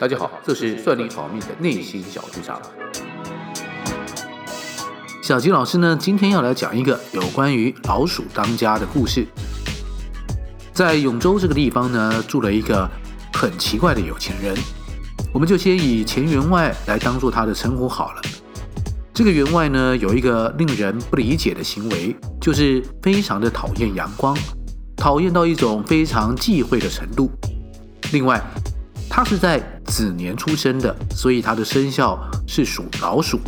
大家好，这是算你好命的内心小剧场。小吉老师呢，今天要来讲一个有关于老鼠当家的故事。在永州这个地方呢，住了一个很奇怪的有钱人，我们就先以钱员外来当做他的称呼好了。这个员外呢，有一个令人不理解的行为，就是非常的讨厌阳光，讨厌到一种非常忌讳的程度。另外，他是在子年出生的，所以他的生肖是属老鼠。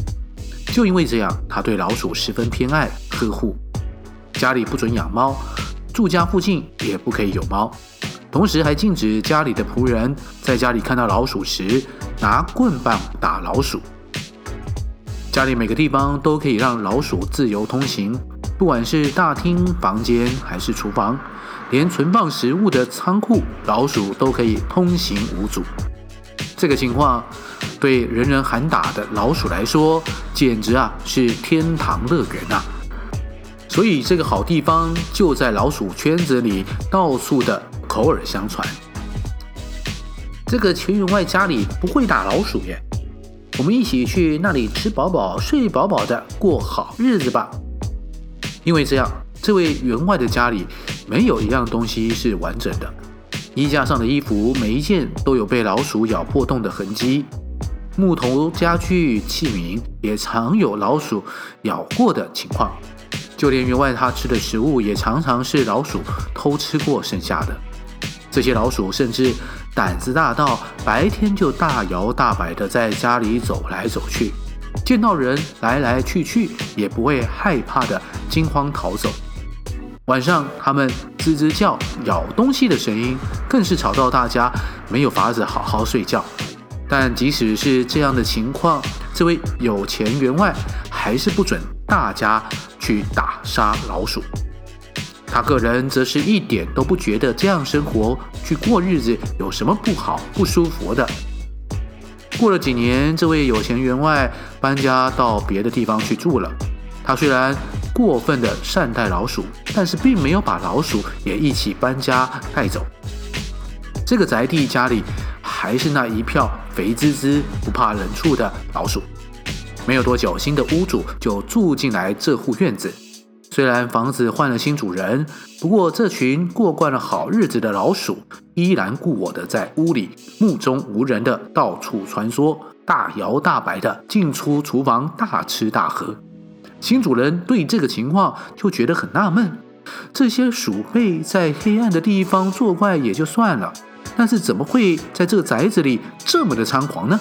就因为这样，他对老鼠十分偏爱呵护，家里不准养猫，住家附近也不可以有猫，同时还禁止家里的仆人在家里看到老鼠时拿棍棒打老鼠。家里每个地方都可以让老鼠自由通行，不管是大厅、房间还是厨房。连存放食物的仓库，老鼠都可以通行无阻。这个情况对人人喊打的老鼠来说，简直啊是天堂乐园啊！所以这个好地方就在老鼠圈子里到处的口耳相传。这个钱员外家里不会打老鼠耶，我们一起去那里吃饱饱、睡饱饱的过好日子吧。因为这样，这位员外的家里。没有一样东西是完整的，衣架上的衣服每一件都有被老鼠咬破洞的痕迹，木头家具器皿也常有老鼠咬过的情况，就连员外他吃的食物也常常是老鼠偷吃过剩下的。这些老鼠甚至胆子大到白天就大摇大摆地在家里走来走去，见到人来来去去也不会害怕的惊慌逃走。晚上，他们吱吱叫、咬东西的声音，更是吵到大家没有法子好好睡觉。但即使是这样的情况，这位有钱员外还是不准大家去打杀老鼠。他个人则是一点都不觉得这样生活去过日子有什么不好、不舒服的。过了几年，这位有钱员外搬家到别的地方去住了。他虽然过分的善待老鼠，但是并没有把老鼠也一起搬家带走。这个宅地家里还是那一票肥滋滋、不怕冷处的老鼠。没有多久，新的屋主就住进来这户院子。虽然房子换了新主人，不过这群过惯了好日子的老鼠依然故我的在屋里目中无人的到处穿梭，大摇大摆的进出厨房，大吃大喝。新主人对这个情况就觉得很纳闷，这些鼠辈在黑暗的地方作怪也就算了，但是怎么会在这个宅子里这么的猖狂呢？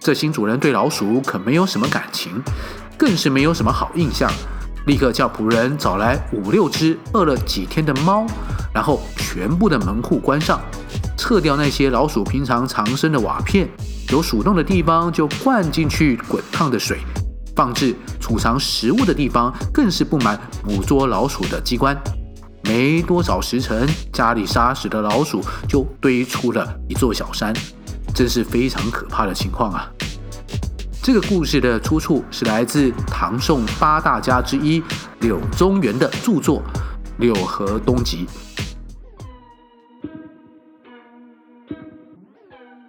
这新主人对老鼠可没有什么感情，更是没有什么好印象，立刻叫仆人找来五六只饿了几天的猫，然后全部的门户关上，撤掉那些老鼠平常藏身的瓦片，有鼠洞的地方就灌进去滚烫的水。放置储藏食物的地方更是布满捕捉老鼠的机关，没多少时辰，家里杀死的老鼠就堆出了一座小山，真是非常可怕的情况啊！这个故事的出处是来自唐宋八大家之一柳宗元的著作《柳河东集》，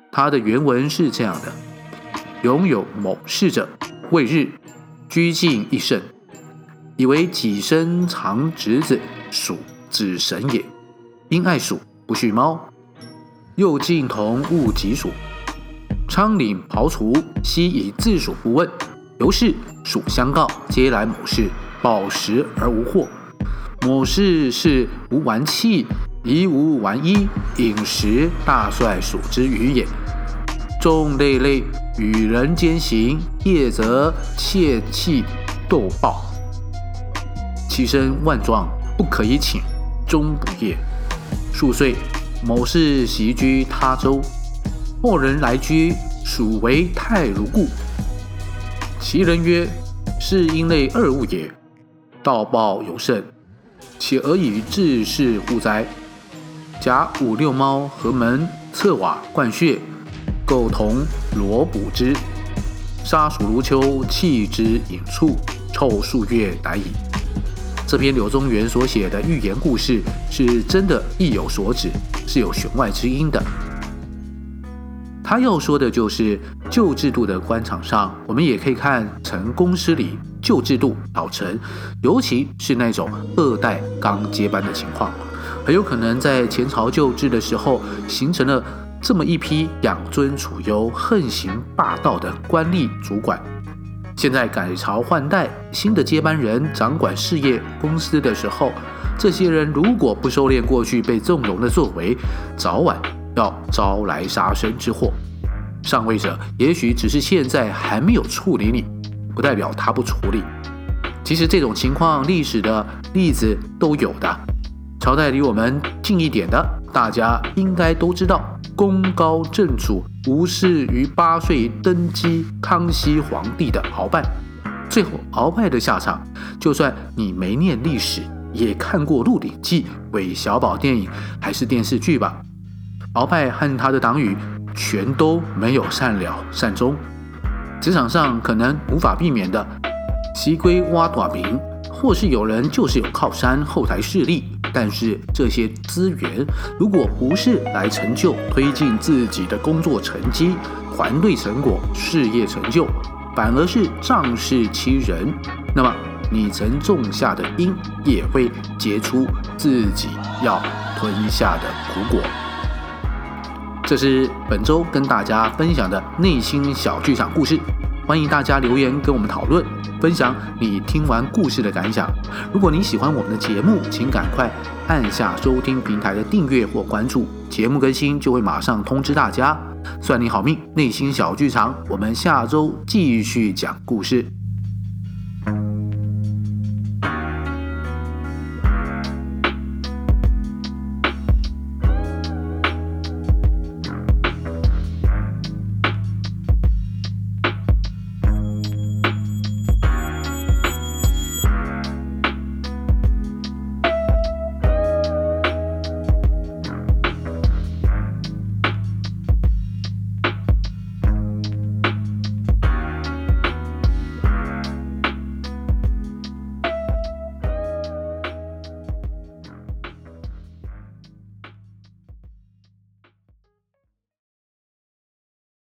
它的原文是这样的：拥有某事者。未日，居敬一甚，以为己身藏侄子，鼠子神也。因爱鼠，不恤猫，又敬同物己鼠。昌岭庖厨，悉以自属不问。由是属相告，皆来某事，饱食而无祸。某事是无完器，宜无完衣，饮食大率属之虞也。众累累与人间行，夜则窃弃斗暴，其身万状，不可以寝，终不夜。数岁，某事袭居他州，后人来居，鼠为态如故。其人曰：“是因类二物也，盗暴尤甚，且而以治世乎哉？”甲五六猫阖门侧瓦灌穴。构铜锣补之，杀鼠如秋，弃之隐处，臭数月殆矣。这篇柳宗元所写的寓言故事是真的意有所指，是有弦外之音的。他要说的就是旧制度的官场上，我们也可以看成公司里旧制度老成，尤其是那种二代刚接班的情况，很有可能在前朝旧制的时候，形成了这么一批养尊处优、横行霸道的官吏主管。现在改朝换代，新的接班人掌管事业公司的时候，这些人如果不收敛过去被纵容的作为，早晚要招来杀身之祸。上位者也许只是现在还没有处理你，不代表他不处理。其实这种情况历史的例子都有的。朝代离我们近一点的，大家应该都知道，功高震主无视于八岁登基康熙皇帝的鳌拜，最后鳌拜的下场，就算你没念历史，也看过《鹿鼎记》、韦小宝电影还是电视剧吧？鳌拜和他的党羽全都没有善了善终，职场上可能无法避免的，西归挖短兵，或是有人就是有靠山后台势力，但是这些资源如果不是来成就推进自己的工作成绩、团队成果、事业成就，反而是仗势欺人，那么你曾种下的因也会结出自己要吞下的苦果。这是本周跟大家分享的内心小剧场故事，欢迎大家留言跟我们讨论，分享你听完故事的感想。如果你喜欢我们的节目，请赶快按下收听平台的订阅或关注，节目更新就会马上通知大家。算你好命，内心小剧场，我们下周继续讲故事。